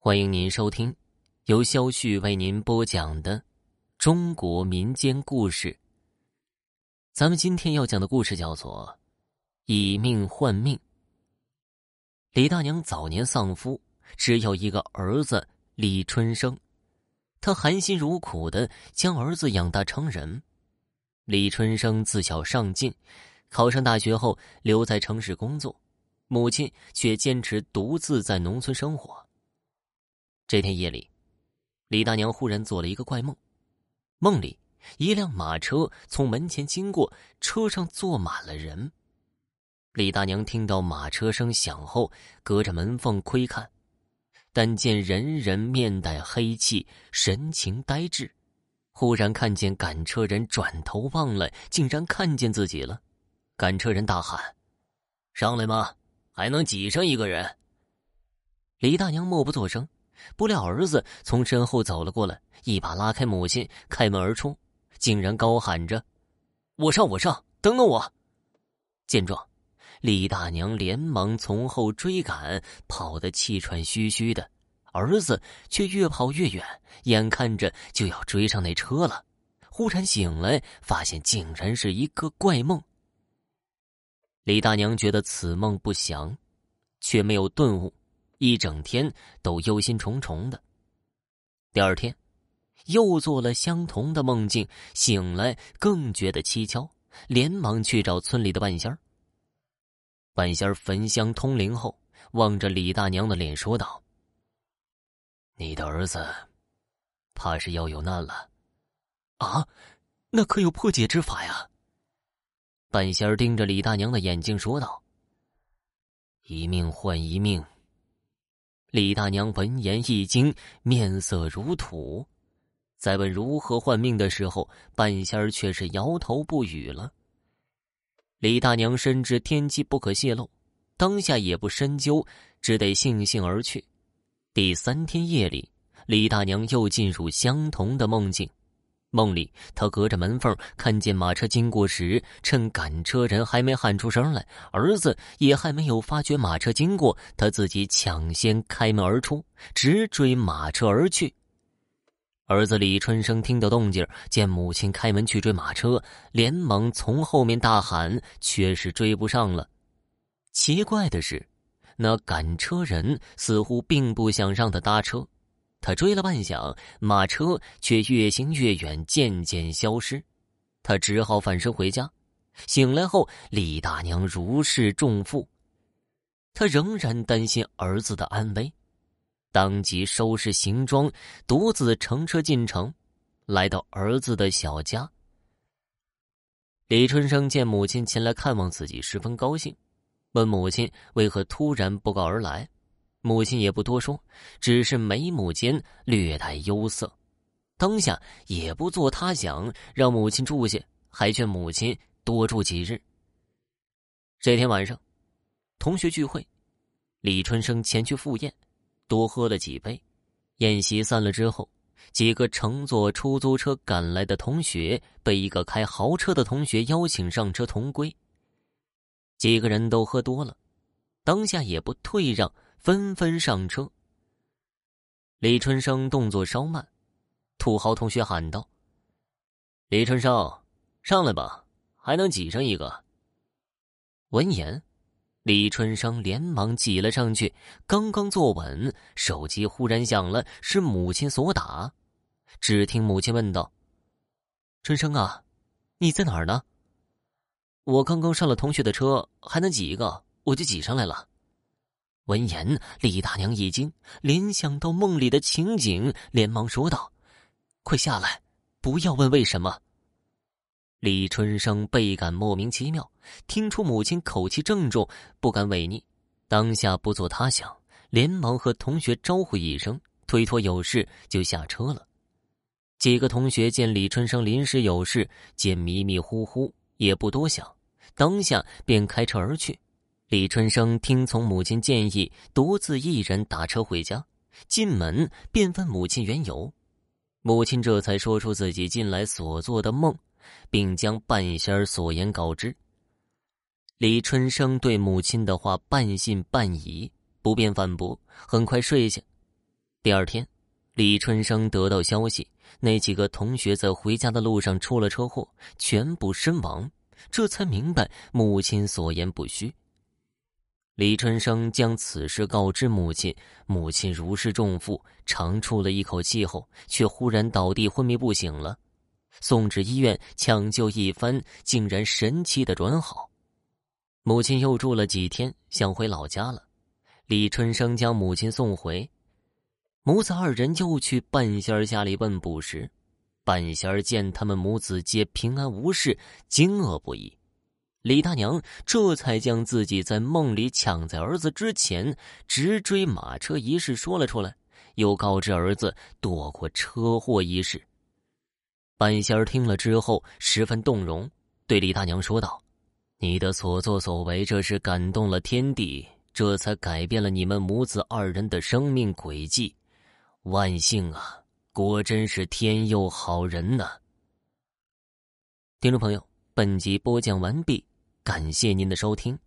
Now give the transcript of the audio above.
欢迎您收听由肖旭为您播讲的中国民间故事。咱们今天要讲的故事叫做《以命换命》。李大娘早年丧夫，只有一个儿子李春生，她含辛茹苦的将儿子养大成人。李春生自小上进，考上大学后留在城市工作，母亲却坚持独自在农村生活。这天夜里，李大娘忽然做了一个怪梦，梦里一辆马车从门前经过，车上坐满了人。李大娘听到马车声响后，隔着门缝窥看，但见人人面带黑气，神情呆滞。忽然看见赶车人转头望来，竟然看见自己了。赶车人大喊：“上来吗？还能挤上一个人？”李大娘默不作声。不料儿子从身后走了过来，一把拉开母亲，开门而出，竟然高喊着：“我上，我上，等等我！”见状，李大娘连忙从后追赶，跑得气喘吁吁的，儿子却越跑越远，眼看着就要追上那车了。忽然醒来，发现竟然是一个怪梦。李大娘觉得此梦不祥，却没有顿悟。一整天都忧心忡忡的。第二天，又做了相同的梦境，醒来更觉得蹊跷，连忙去找村里的半仙儿。半仙儿焚香通灵后，望着李大娘的脸说道：“你的儿子，怕是要有难了。”啊，那可有破解之法呀？半仙儿盯着李大娘的眼睛说道：“一命换一命。”李大娘闻言一惊，面色如土。在问如何换命的时候，半仙儿却是摇头不语了。李大娘深知天机不可泄露，当下也不深究，只得悻悻而去。第三天夜里，李大娘又进入相同的梦境。梦里，他隔着门缝看见马车经过时，趁赶车人还没喊出声来，儿子也还没有发觉马车经过，他自己抢先开门而出，直追马车而去。儿子李春生听到动静，见母亲开门去追马车，连忙从后面大喊，却是追不上了。奇怪的是，那赶车人似乎并不想让他搭车。他追了半晌，马车却越行越远，渐渐消失。他只好返身回家。醒来后，李大娘如释重负。他仍然担心儿子的安危，当即收拾行装，独自乘车进城，来到儿子的小家。李春生见母亲前来看望自己，十分高兴，问母亲为何突然不告而来。母亲也不多说，只是眉目间略带忧色，当下也不做他想，让母亲住下，还劝母亲多住几日。这天晚上，同学聚会，李春生前去赴宴，多喝了几杯。宴席散了之后，几个乘坐出租车赶来的同学被一个开豪车的同学邀请上车同归。几个人都喝多了，当下也不退让。纷纷上车。李春生动作稍慢，土豪同学喊道：“李春生，上来吧，还能挤上一个。”闻言，李春生连忙挤了上去。刚刚坐稳，手机忽然响了，是母亲所打。只听母亲问道：“春生啊，你在哪儿呢？”“我刚刚上了同学的车，还能挤一个，我就挤上来了。”闻言，李大娘一惊，联想到梦里的情景，连忙说道：“快下来，不要问为什么。”李春生倍感莫名其妙，听出母亲口气郑重，不敢违逆，当下不做他想，连忙和同学招呼一声，推脱有事就下车了。几个同学见李春生临时有事，见迷迷糊糊，也不多想，当下便开车而去。李春生听从母亲建议，独自一人打车回家。进门便问母亲缘由，母亲这才说出自己近来所做的梦，并将半仙儿所言告知。李春生对母亲的话半信半疑，不便反驳，很快睡下。第二天，李春生得到消息，那几个同学在回家的路上出了车祸，全部身亡，这才明白母亲所言不虚。李春生将此事告知母亲，母亲如释重负，长出了一口气后，却忽然倒地昏迷不醒了。送至医院抢救一番，竟然神奇的转好。母亲又住了几天，想回老家了。李春生将母亲送回。母子二人又去半仙儿家里问卜时，半仙儿见他们母子皆平安无事，惊愕不已。李大娘这才将自己在梦里抢在儿子之前直追马车一事说了出来，又告知儿子躲过车祸一事。半仙儿听了之后十分动容，对李大娘说道：“你的所作所为，这是感动了天地，这才改变了你们母子二人的生命轨迹。”万幸啊！果真是天佑好人呐！听众朋友，本集播讲完毕，感谢您的收听。